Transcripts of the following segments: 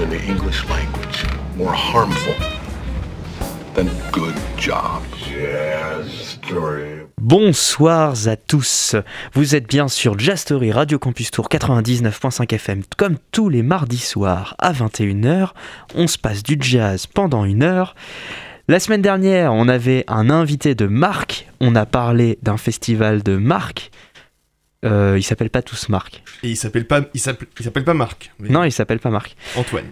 in the English language more harmful than good job. Jazz story. Bonsoir à tous, vous êtes bien sur Jazz Story Radio Campus Tour 99.5 FM comme tous les mardis soirs à 21h, on se passe du jazz pendant une heure. La semaine dernière on avait un invité de Marc, on a parlé d'un festival de Marc, euh, il s'appelle pas tous Marc, Et il s'appelle pas, il s'appelle, il s'appelle pas Marc. mais non il s'appelle pas Marc. Antoine.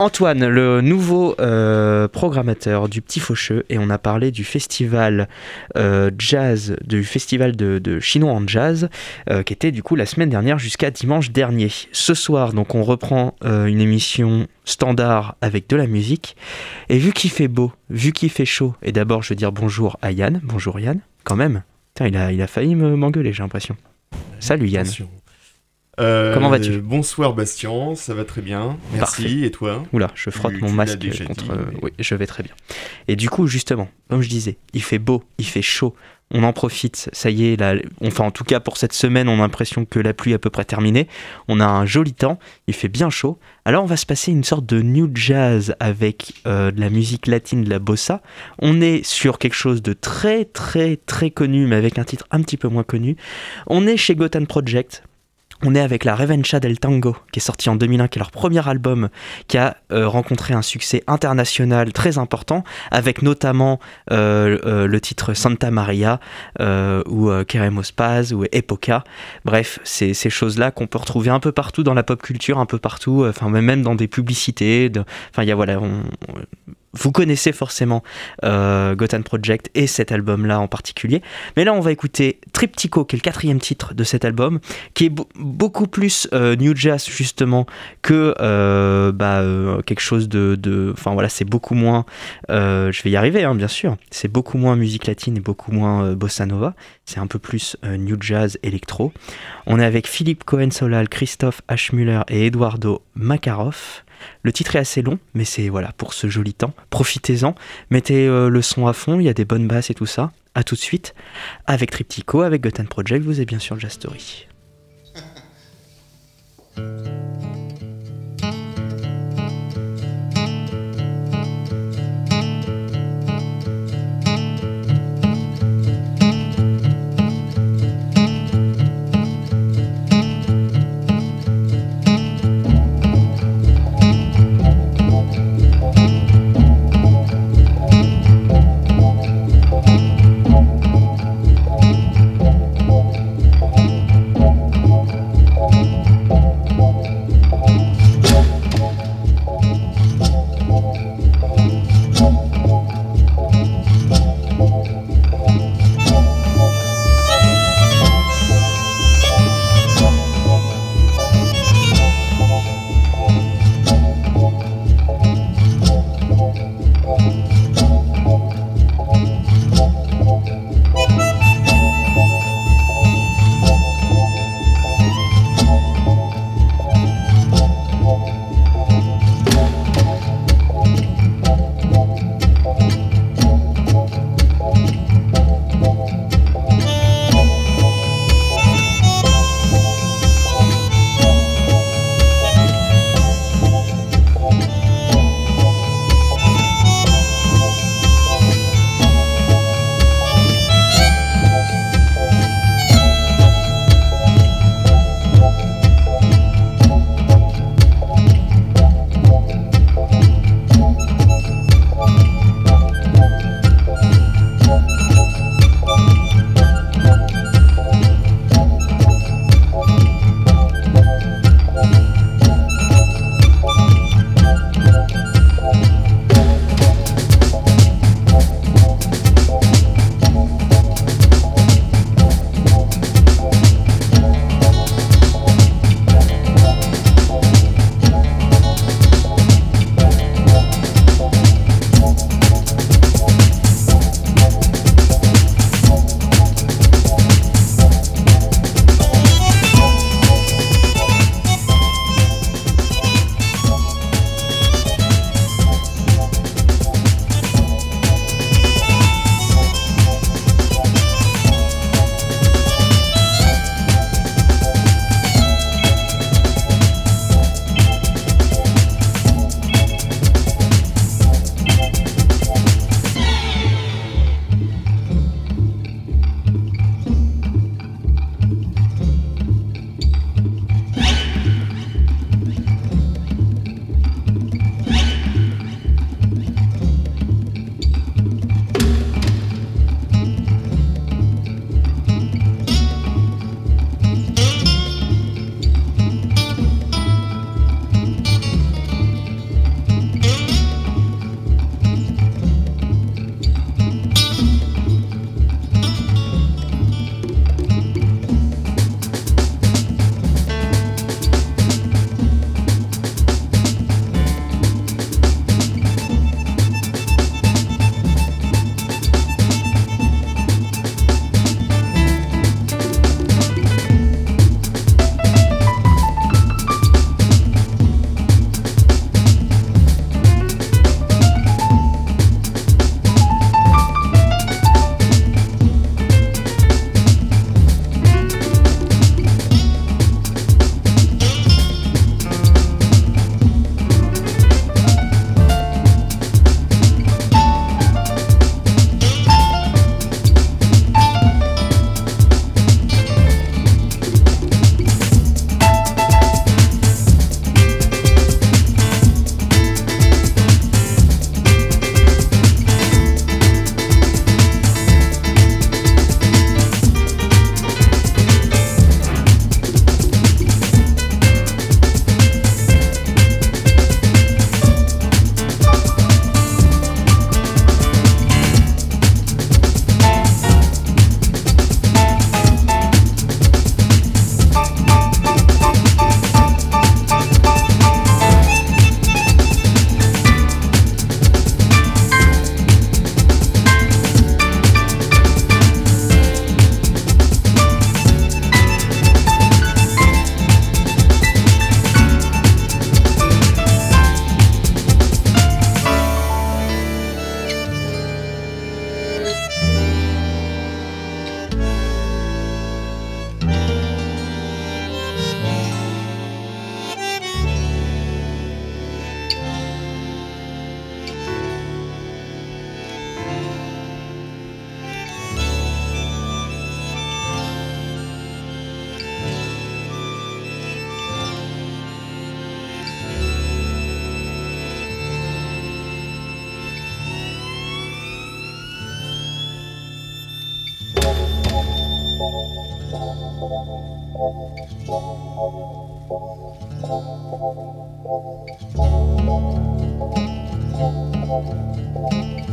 Antoine, le nouveau euh, programmateur du Petit Faucheux, et on a parlé du festival euh, jazz, du festival de, de chinois en jazz, euh, qui était du coup la semaine dernière jusqu'à dimanche dernier. Ce soir, donc, on reprend une émission standard avec de la musique, et vu qu'il fait beau, vu qu'il fait chaud, et d'abord je veux dire bonjour à Yann, bonjour Yann, quand même. Il a, il a failli me- m'engueuler, j'ai l'impression. Salut Yann. Euh, Comment vas-tu Bonsoir Bastien, ça va très bien. Merci. Parfait. Et toi Oula, je frotte Tu- mon tu masque contre. dit, mais- Oui, je vais très bien. Et du coup, justement, comme je disais, il fait beau, il fait chaud. On en profite. Ça y est, là, enfin, en tout cas pour cette semaine, on a l'impression que la pluie est à peu près terminée. On a un joli temps. Il fait bien chaud. Alors, on va se passer une sorte de new jazz avec euh, de la musique latine, de la bossa. On est sur quelque chose de très, très, très connu, mais avec un titre un petit peu moins connu. On est chez Gotham Project. On est avec la Revancha del Tango, qui est sorti en 2001, qui est leur premier album, qui a euh, rencontré un succès international très important, avec notamment euh, euh, le titre Santa Maria, ou Queremos Paz, ou Epoca. Bref, c'est ces choses-là qu'on peut retrouver un peu partout dans la pop culture, un peu partout, même dans des publicités. Enfin, il y a voilà, vous connaissez forcément euh, Gotham Project et cet album-là en particulier. Mais là, on va écouter Triptycho, qui est le quatrième titre de cet album, qui est be- beaucoup plus euh, New Jazz justement que euh, bah, euh, quelque chose de, Enfin voilà, c'est beaucoup moins... je vais y arriver, hein, bien sûr. C'est beaucoup moins musique latine et beaucoup moins bossa nova. C'est un peu plus New Jazz électro. On est avec Philippe Cohen-Solal, Christophe H. et Eduardo Makarov. Le titre est assez long, mais c'est voilà pour ce joli temps. Profitez-en, mettez euh, le son à fond, il y a des bonnes basses et tout ça. À tout de suite avec Triptycho, avec Gotham Project, vous êtes bien sûr Jazz Story. Ça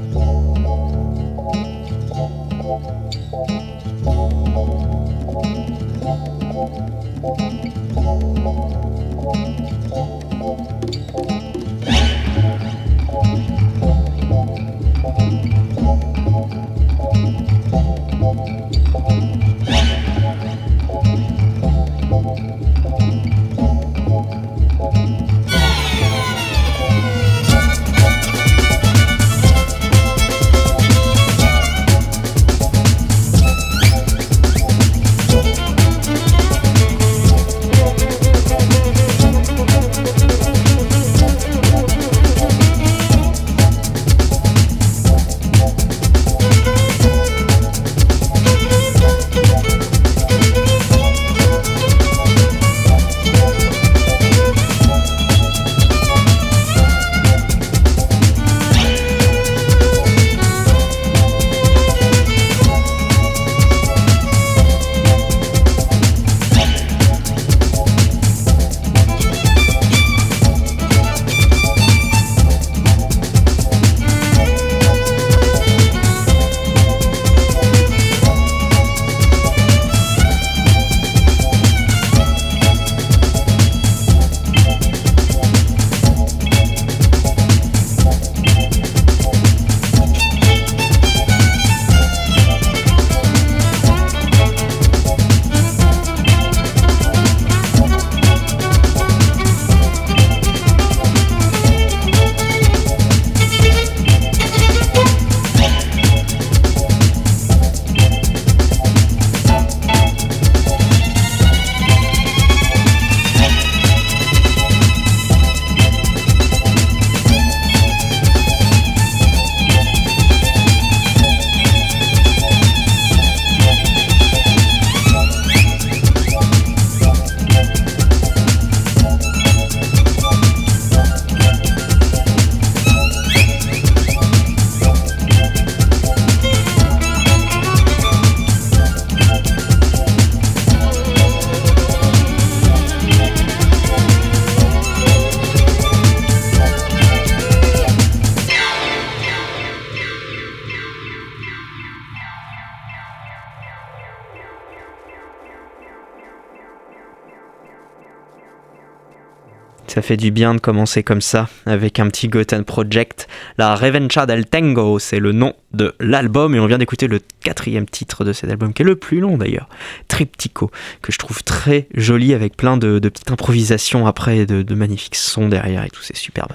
du bien de commencer comme ça, avec un petit Goten Project. La Revencha del Tango, c'est le nom de l'album, et on vient d'écouter le quatrième titre de cet album, qui est le plus long d'ailleurs, Triptico, que je trouve très joli, avec plein de, petites improvisations après, de, de magnifiques sons derrière et tout, c'est superbe.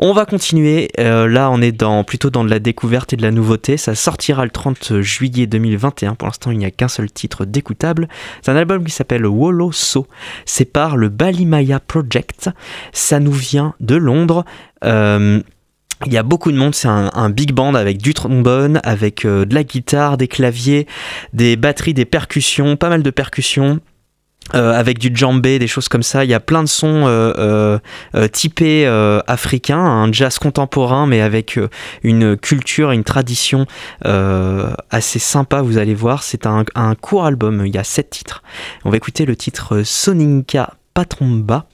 On va continuer. Euh, là, on est plutôt dans de la découverte et de la nouveauté. Ça sortira le 30 juillet 2021. Pour l'instant, il n'y a qu'un seul titre d'écoutable. C'est un album qui s'appelle Wolo So. C'est par le Balimaya Project. Ça nous vient de Londres. Euh, il y a beaucoup de monde, c'est un, big band avec du trombone, avec euh, de la guitare, des claviers, des batteries, des percussions, pas mal de percussions. Euh, avec du djembé, des choses comme ça. Il y a plein de sons euh, euh, typés africains, un jazz contemporain, mais avec une culture, une tradition assez sympa. Vous allez voir, c'est un, court album. Il y a sept titres. On va écouter le titre Soninka Patromba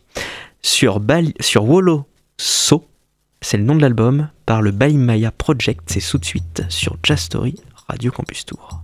sur, sur Wolo So. C'est le nom de l'album par le Baimaya Project. C'est tout de suite sur Jazz Story Radio Campus Tour.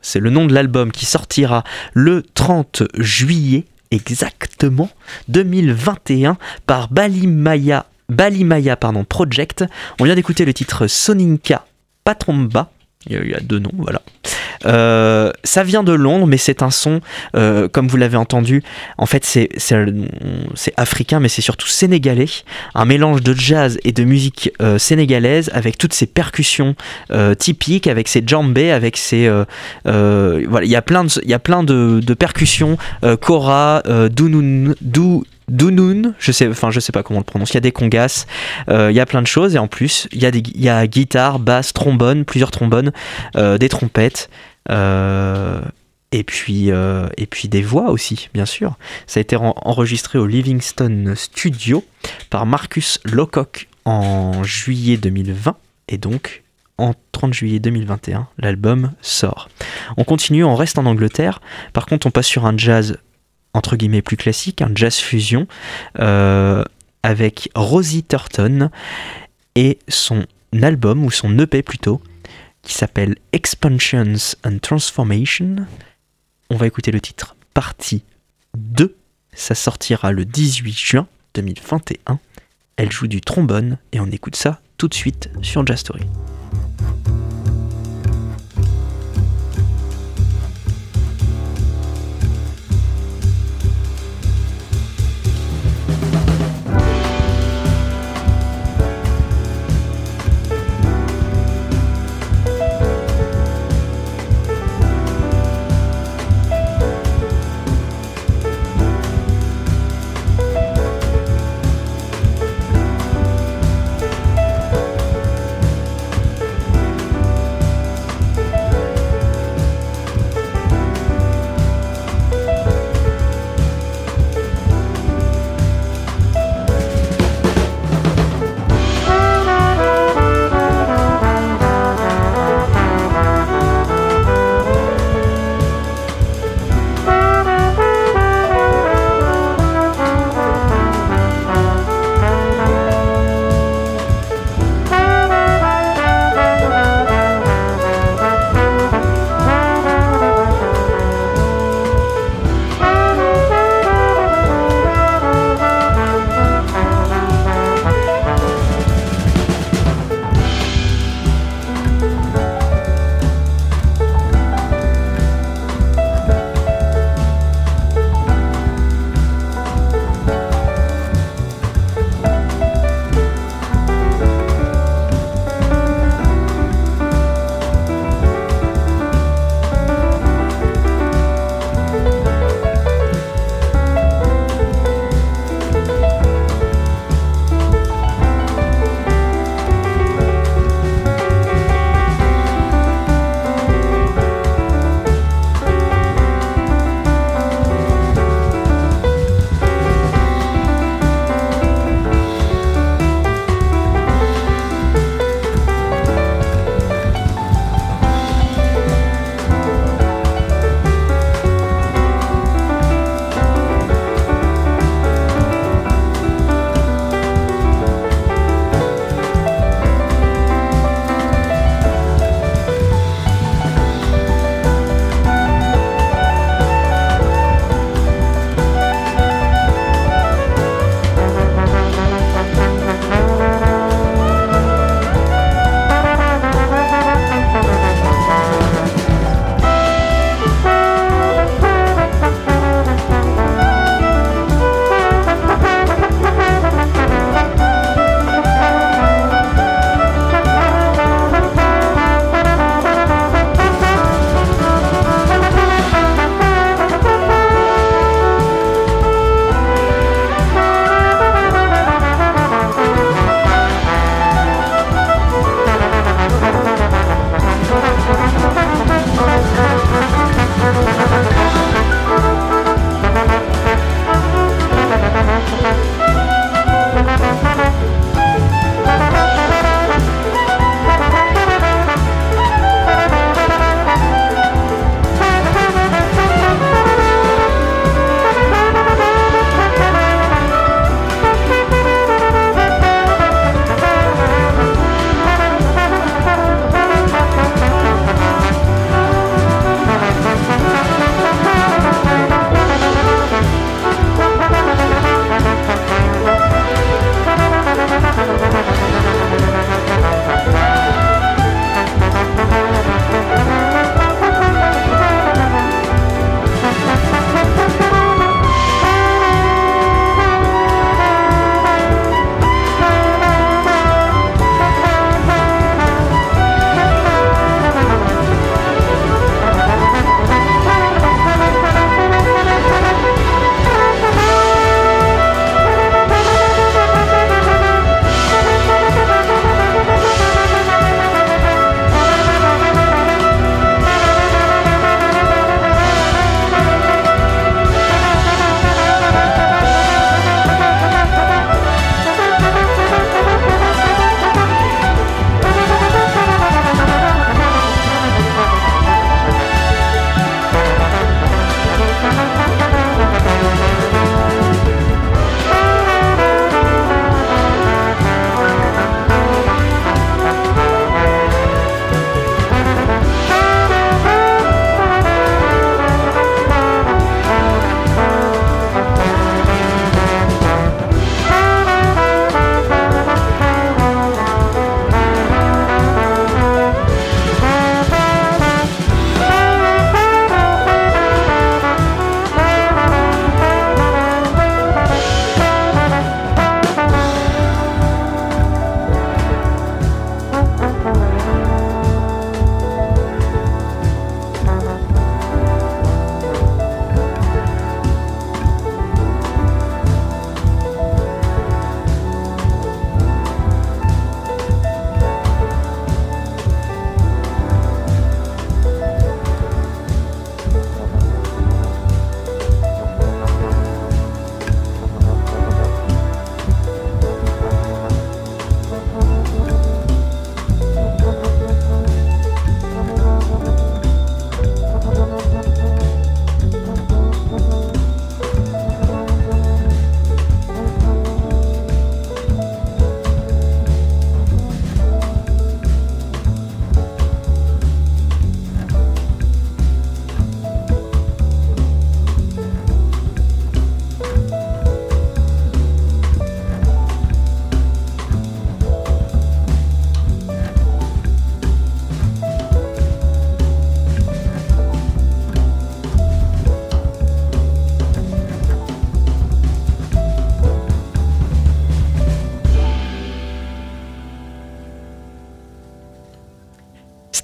C'est le nom de l'album qui sortira le 30 juillet exactement 2021 par Balimaya, Balimaya pardon, Project. On vient d'écouter le titre Soninka Patromba. Il y a deux noms, voilà. Euh, ça vient de Londres, mais c'est un son, euh, comme vous l'avez entendu, en fait c'est africain, mais c'est surtout sénégalais. Un mélange de jazz et de musique euh, sénégalaise avec toutes ces percussions typiques, avec ses djembés, avec ses... voilà, il y a plein de, y a plein de, de percussions, kora, dounoun, dou, Dounoun, je sais, enfin je sais pas comment le prononce, il y a des congas, euh, il y a plein de choses et en plus il y a, des, il y a guitare, basse, trombone, plusieurs trombones, euh, des trompettes euh, et, puis, et puis des voix aussi bien sûr. Ça a été enregistré au Livingston Studio par Marcus Locock en juillet 2020 et donc en 30 juillet 2021 l'album sort. On continue, on reste en Angleterre, par contre on passe sur un jazz entre guillemets plus classique, un jazz fusion, euh, avec Rosie Turton et son album, ou son EP plutôt, qui s'appelle Expansions and Transformation. On va écouter le titre partie 2. Ça sortira le 18 juin 2021. Elle joue du trombone et on écoute ça tout de suite sur Jazz Story.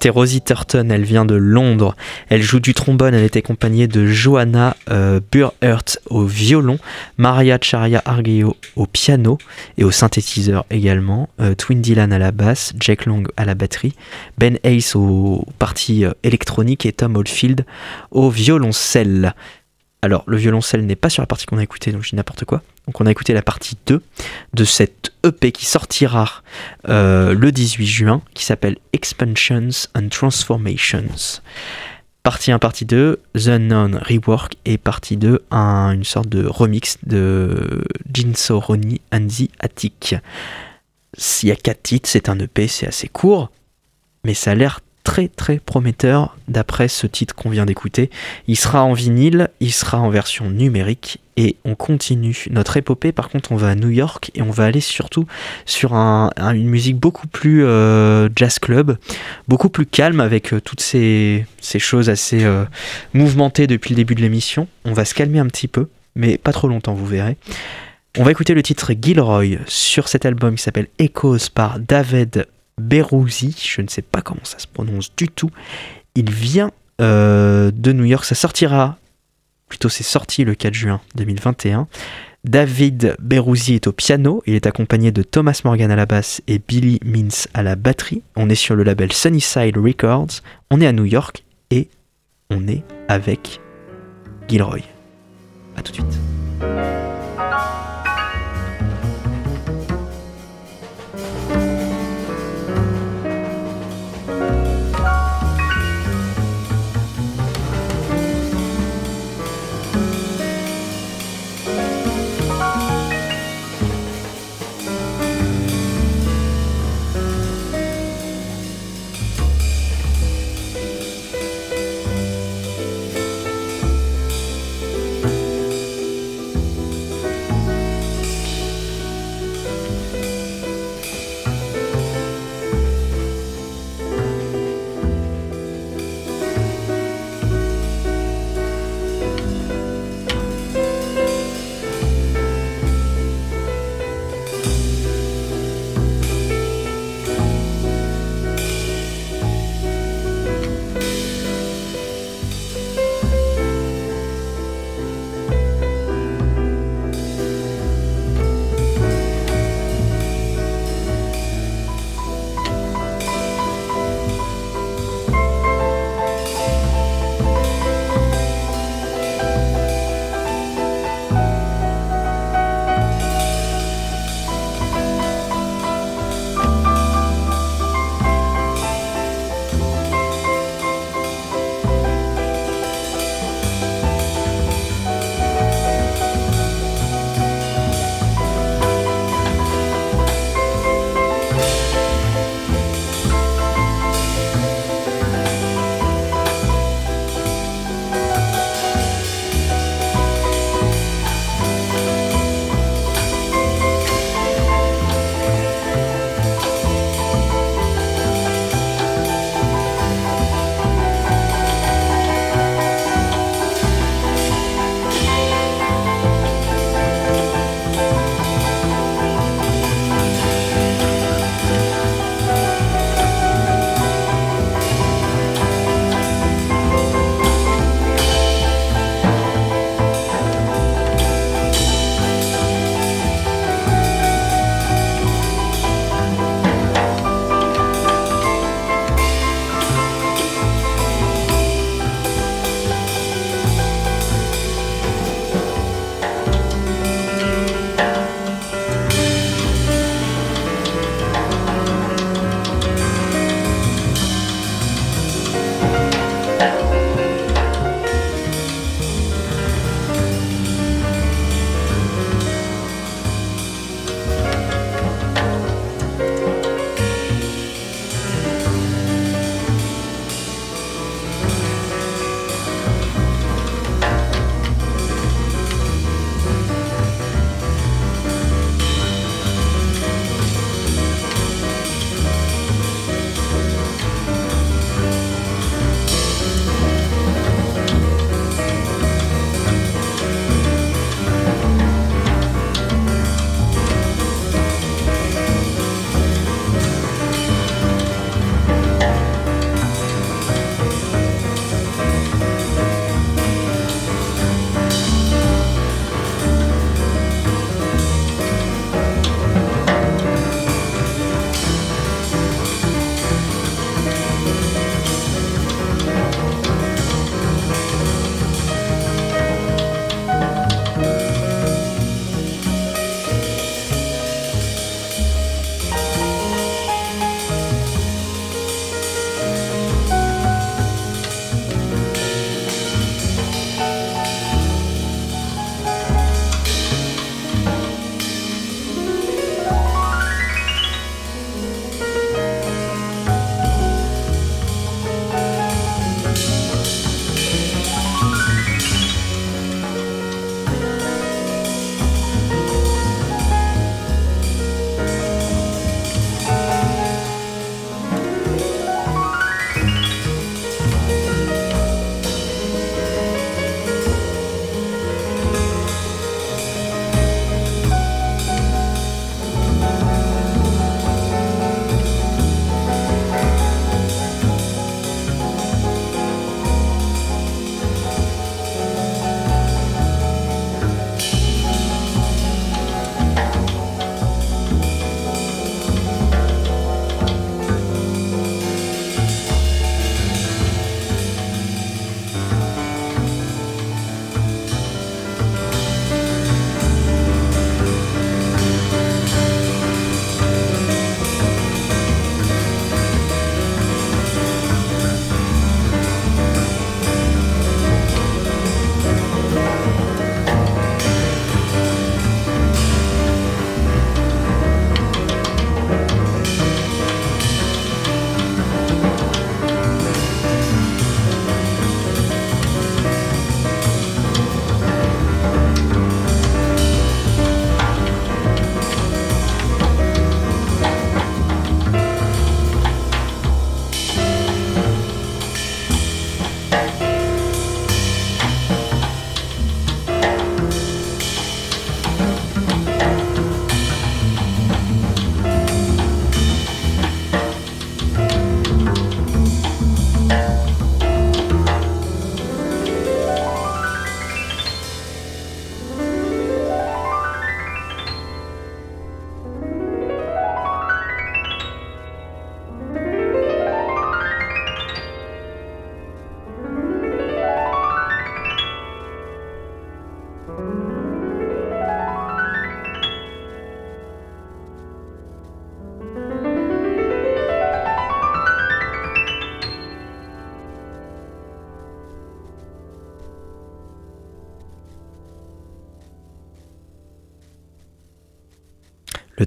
Écouté Rosie Turton, elle vient de Londres. Elle joue du trombone, elle est accompagnée de Johanna euh, Burhurt au violon, Maria Charia Argeo au piano et au synthétiseur également, euh, Twin Dylan à la basse, Jack Long à la batterie, Ben Ace aux parties euh, électroniques et Tom Oldfield au violoncelle. Alors, le violoncelle n'est pas sur la partie qu'on a écoutée, donc je dis n'importe quoi. Donc, on a écouté la partie 2 de cette EP qui sortira euh, le 18 juin, qui s'appelle Expansions and Transformations. Partie 1, partie 2, The Unknown Rework, et partie 2, un- une sorte de remix de Jinso Roni and the Attic. S'il y a 4 titres, c'est un EP, c'est assez court, mais ça a l'air très très prometteur d'après ce titre qu'on vient d'écouter. Il sera en vinyle, il sera en version numérique et on continue notre épopée. Par contre, on va à New York et on va aller surtout sur un- un- une musique beaucoup plus euh, jazz club, beaucoup plus calme avec euh, toutes ces, ces choses assez euh, mouvementées depuis le début de l'émission. On va se calmer un petit peu, mais pas trop longtemps, vous verrez. On va écouter le titre Gilroy sur cet album qui s'appelle Echoes par David Beruzzi. Je ne sais pas comment ça se prononce du tout. Il vient euh, de New York. Ça sortira, plutôt c'est sorti le 4 juin 2021. David Beruzzi est au piano. Il est accompagné de Thomas Morgan à la basse et Billy Mintz à la batterie. On est sur le label Sunnyside Records. On est à New York et on est avec Gilroy. A tout de suite.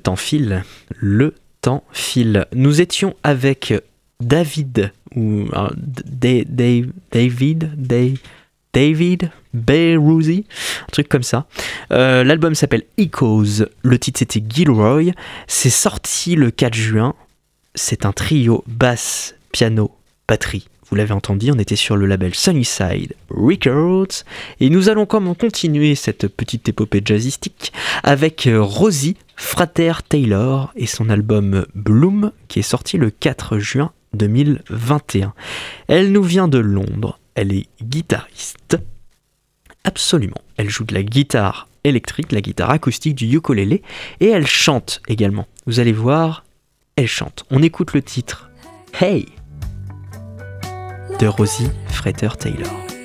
Temps file, le temps file. Nous étions avec David, ou euh, Da- Da- David, Da- David un truc comme ça. Euh, L'album s'appelle Echoes, le titre c'était Gilroy. C'est sorti le 4 juin. C'est un trio basse, piano, batterie. Vous l'avez entendu, on était sur le label Sunnyside Records. Et nous allons comme continuer cette petite épopée jazzistique avec euh, Rosie Frater Taylor et son album Bloom qui est sorti le 4 juin 2021. Elle nous vient de Londres, elle est guitariste. Absolument, elle joue de la guitare électrique, la guitare acoustique, du ukulélé et elle chante également. Vous allez voir, elle chante. On écoute le titre Hey de Rosie Frater Taylor.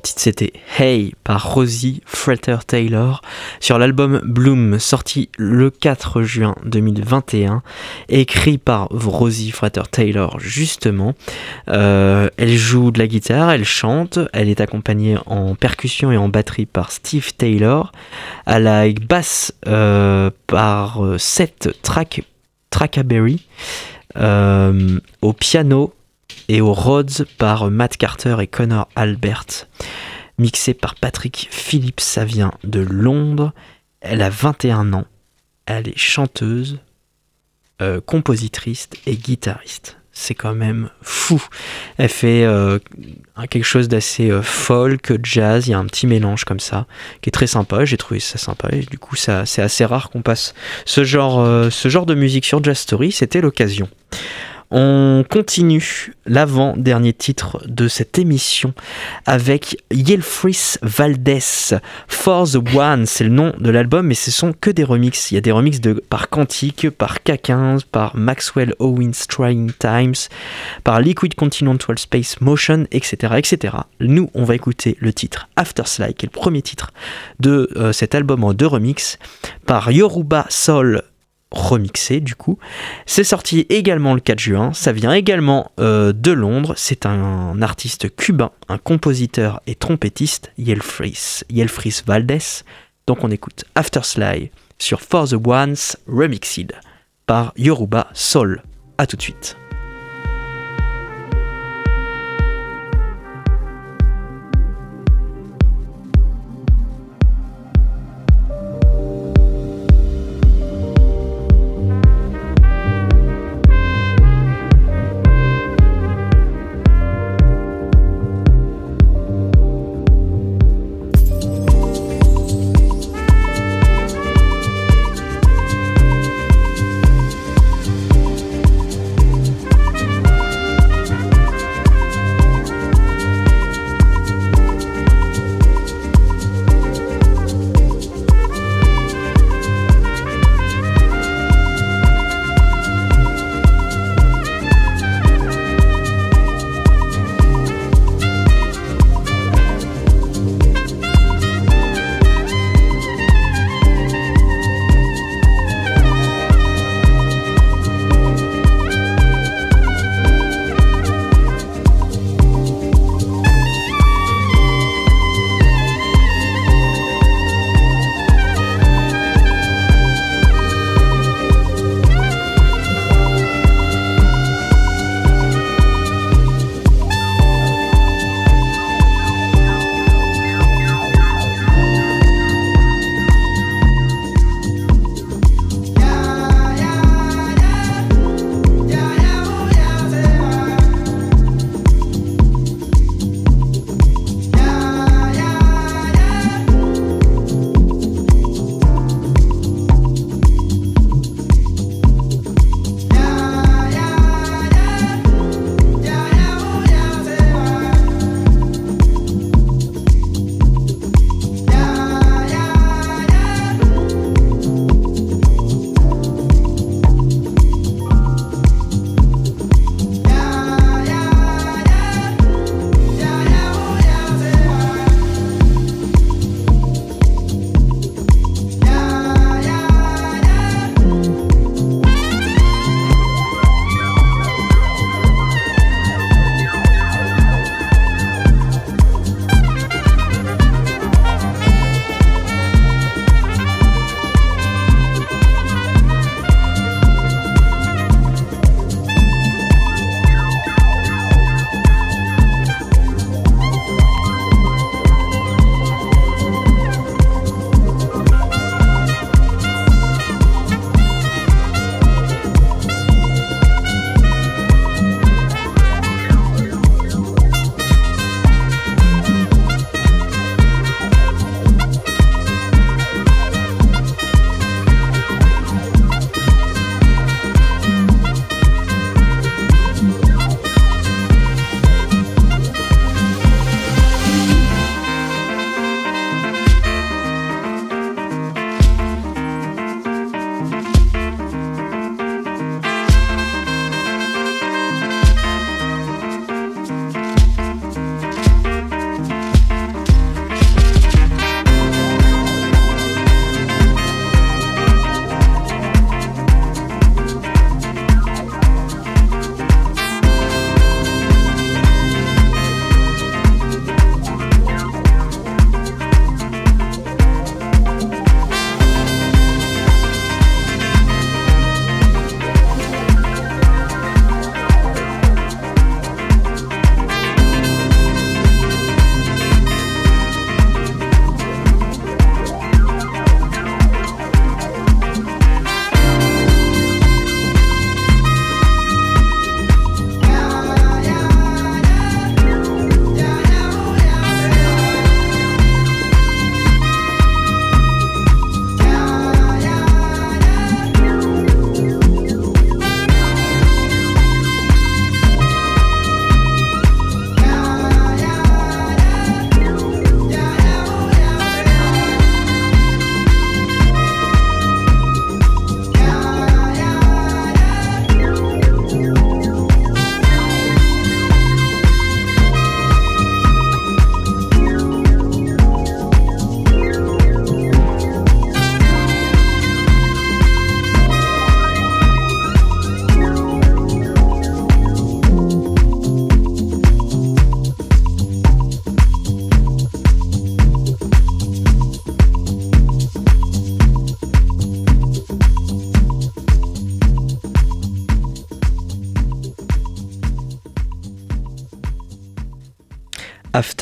Titre c'était Hey par Rosie Fretter Taylor sur l'album Bloom sorti le 4 juin 2021, écrit par Rosie Fretter Taylor justement. Euh, elle joue de la guitare, elle chante, elle est accompagnée en percussion et en batterie par Steve Taylor, à la basse euh, par euh, Seth Track, au piano et au Rhodes par Matt Carter et Connor Albert, mixé par Patrick Phillips, ça vient de Londres. Elle a 21 ans, elle est chanteuse, euh, compositrice et guitariste. C'est quand même fou. Elle fait euh, quelque chose d'assez euh, folk, jazz, il y a un petit mélange comme ça, qui est très sympa, j'ai trouvé ça sympa, et du coup ça, c'est assez rare qu'on passe ce genre, euh, ce genre de musique sur Jazz Story, c'était l'occasion. On continue l'avant-dernier titre de cette émission avec Yelfris Valdez. For the One, c'est le nom de l'album, mais ce sont que des remixes. Il y a des remixes de, par Quantic, par K15, par Maxwell Owens Trying Times, par Liquid Continental Space Motion, etc., etc. Nous, on va écouter le titre After Sly, qui est le premier titre de euh, cet album en deux remixes, par Yoruba Soul remixé du coup. C'est sorti également le 4 juin, ça vient également euh, de Londres, c'est un, artiste cubain, un compositeur et trompettiste, Yelfris, Yelfris Valdez. Donc on écoute After Sly sur For the Ones Remixed par Yoruba Soul. A tout de suite.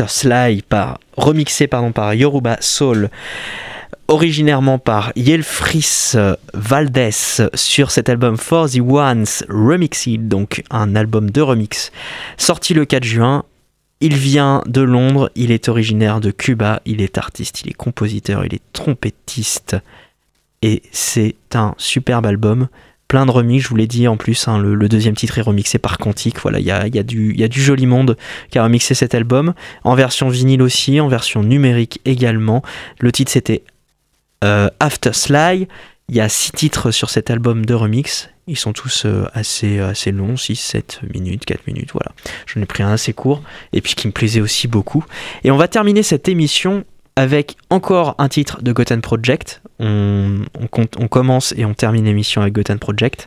Sly, par, remixé par Yoruba Soul, originairement par Yelfris Valdez sur cet album For the Ones Remixed, donc un album de remix, sorti le 4 juin. Il vient de Londres, il est originaire de Cuba, il est artiste, il est compositeur, il est trompettiste. Et c'est un superbe album plein de remix, je vous l'ai dit en plus, hein, le, deuxième titre est remixé par Quantique, voilà, il y a, il y, a du- il y a du joli monde qui a remixé cet album, en version vinyle aussi, en version numérique également. Le titre c'était euh, After Sly, il y a six titres sur cet album de remix, ils sont tous euh, assez, assez longs, 6, 7 minutes, 4 minutes, voilà. J'en ai pris un assez court, et puis qui me plaisait aussi beaucoup. Et on va terminer cette émission avec encore un titre de Goten Project. On, commence et on termine l'émission avec Goten Project.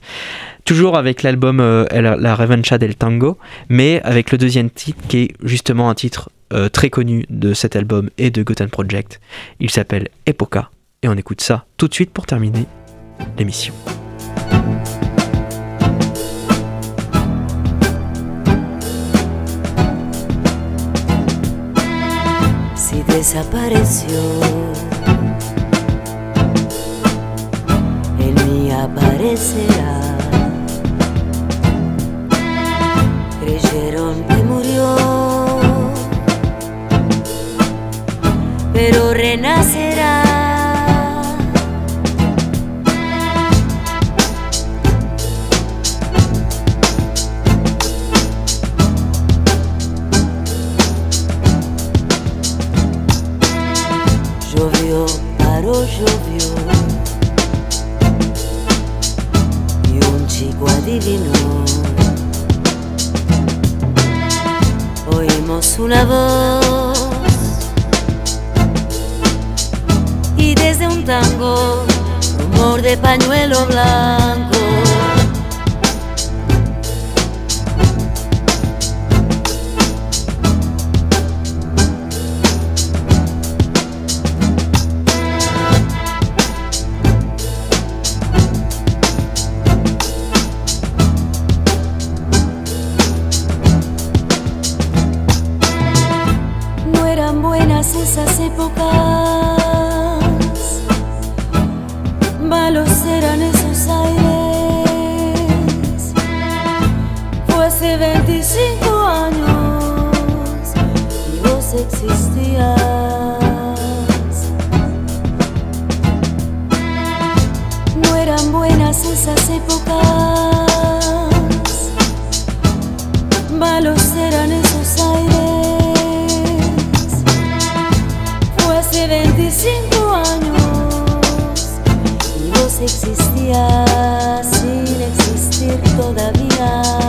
Toujours avec l'album euh, La la Revancha del Tango, mais avec le deuxième titre qui est justement un titre euh, très connu de cet album et de Goten Project. Il s'appelle Epoca. Et on écoute ça tout de suite pour terminer l'émission. Desapareció. En mí aparecerá. Creyeron que murió, pero renacerá. Llovió, paró, llovió. Y un chico adivinó. Oímos una voz. Y desde un tango, rumor de pañuelo blanco. Esas épocas, malos eran esos aires. Fue hace 25 años y vos existías. No eran buenas esas épocas, existía sin existir todavía.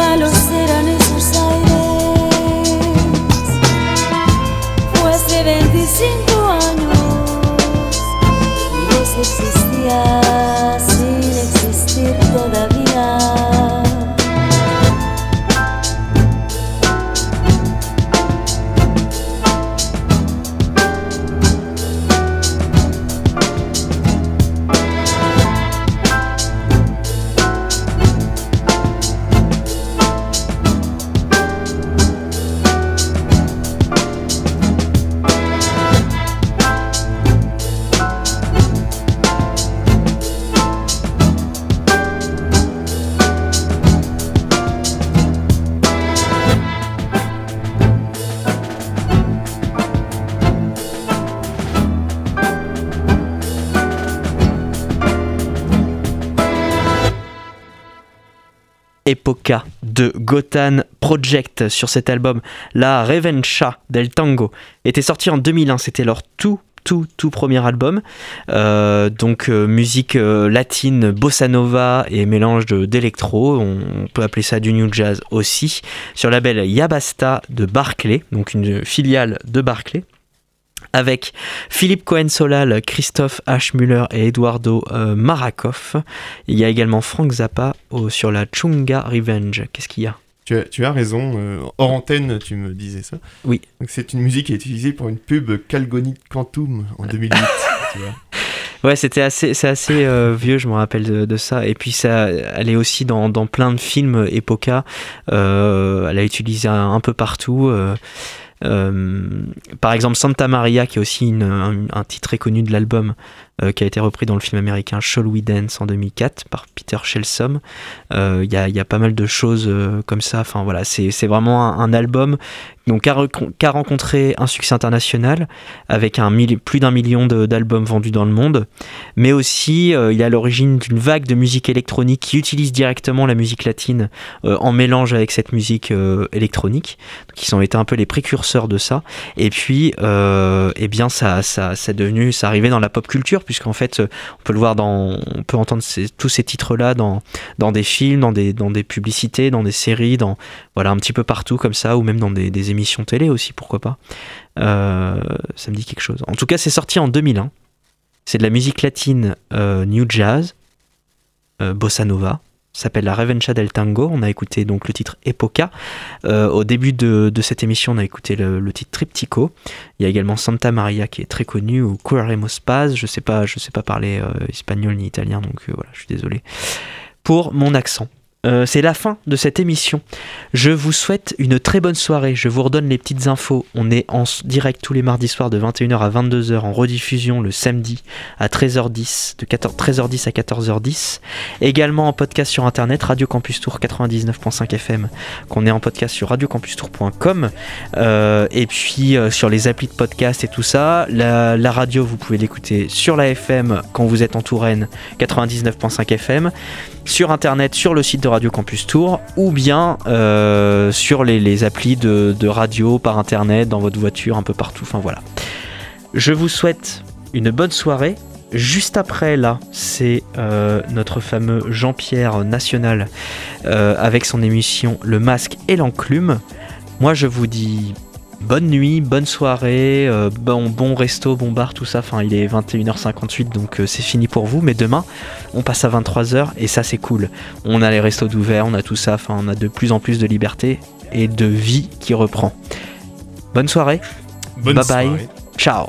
Malos eran esos aires. Fue hace 25 años y vos de Gotan Project sur cet album. La Revencha del Tango était sorti en 2001. C'était leur tout tout tout premier album Euh, donc euh, musique euh, latine bossa nova et mélange d'électro on, on peut appeler ça du new jazz aussi sur le label Yabasta de Barclay donc une filiale de Barclay avec Philippe Cohen-Solal, Christophe H. Müller et Eduardo euh, Marakoff. Il y a également Frank Zappa au- sur la Chunga Revenge. Qu'est-ce qu'il y a? Tu as, tu as raison, euh, hors antenne, tu me disais ça. Oui. C'est une musique qui est utilisée pour une pub Calgony Quantum en 2008. tu vois. Ouais, c'était assez, c'est assez euh, vieux, je me rappelle de, de ça. Et puis ça, elle est aussi dans, dans plein de films Epoca. Euh, elle a utilisé un, un peu partout. euh, euh, par exemple, Santa Maria, qui est aussi un, titre très connu de l'album, euh, qui a été repris dans le film américain Shall We Dance en 2004 par Peter Shelsom. Euh, Il il y a pas mal de choses euh, comme ça. Enfin voilà, c'est vraiment un, album donc, qui a, recon- qui a rencontré un succès international avec plus d'un million d'albums vendus dans le monde mais aussi euh, il est à l'origine d'une vague de musique électronique qui utilise directement la musique latine euh, en mélange avec cette musique euh, électronique, qui ont été un peu les précurseurs de ça. Et puis, euh, eh bien, ça, ça, ça est devenu, ça arrivait dans la pop culture, puisqu'en fait, euh, on peut le voir dans, on peut entendre tous ces titres-là dans, dans des films, dans des, dans des publicités, dans des séries, dans, voilà, un petit peu partout comme ça, ou même dans des, émissions télé aussi, pourquoi pas. Euh, ça me dit quelque chose. En tout cas, c'est sorti en 2001. C'est de la musique latine euh, new jazz, bossa nova. S'appelle la Revencha del Tango. On a écouté donc le titre Epoca. Euh, au début de, cette émission, on a écouté le, titre Triptico. Il y a également Santa Maria qui est très connu ou Curremos Paz. Je sais pas, sais pas parler euh, espagnol ni italien, donc euh, voilà, je suis désolé pour mon accent. Euh, c'est la fin de cette émission. Je vous souhaite une très bonne soirée. Je vous redonne les petites infos. On est en direct tous les mardis soirs de 21h à 22h, en rediffusion le samedi à 13h10, de 14 13h10 à 14h10. Également en podcast sur internet, Radio Campus Tour 99.5 FM, qu'on est en podcast sur radiocampustour.com. Euh, et puis euh, sur les applis de podcast et tout ça. La, la radio, vous pouvez l'écouter sur la FM quand vous êtes en Touraine, 99.5 FM sur internet, sur le site de Radio Campus Tour, ou bien euh, sur les, applis de, de radio par internet, dans votre voiture, un peu partout. Enfin voilà. Je vous souhaite une bonne soirée. Juste après, là, c'est euh, notre fameux Jean-Pierre National euh, avec son émission Le Masque et l'Enclume. Moi, je vous dis bonne nuit, bonne soirée, euh, bon, bon resto, bon bar, tout ça. Enfin, il est 21h58, donc euh, c'est fini pour vous. Mais demain, on passe à 23h et ça, c'est cool. On a les restos d'ouvert, on a tout ça. Enfin, on a de plus en plus de liberté et de vie qui reprend. Bonne soirée. Bonne bye bye. Ciao.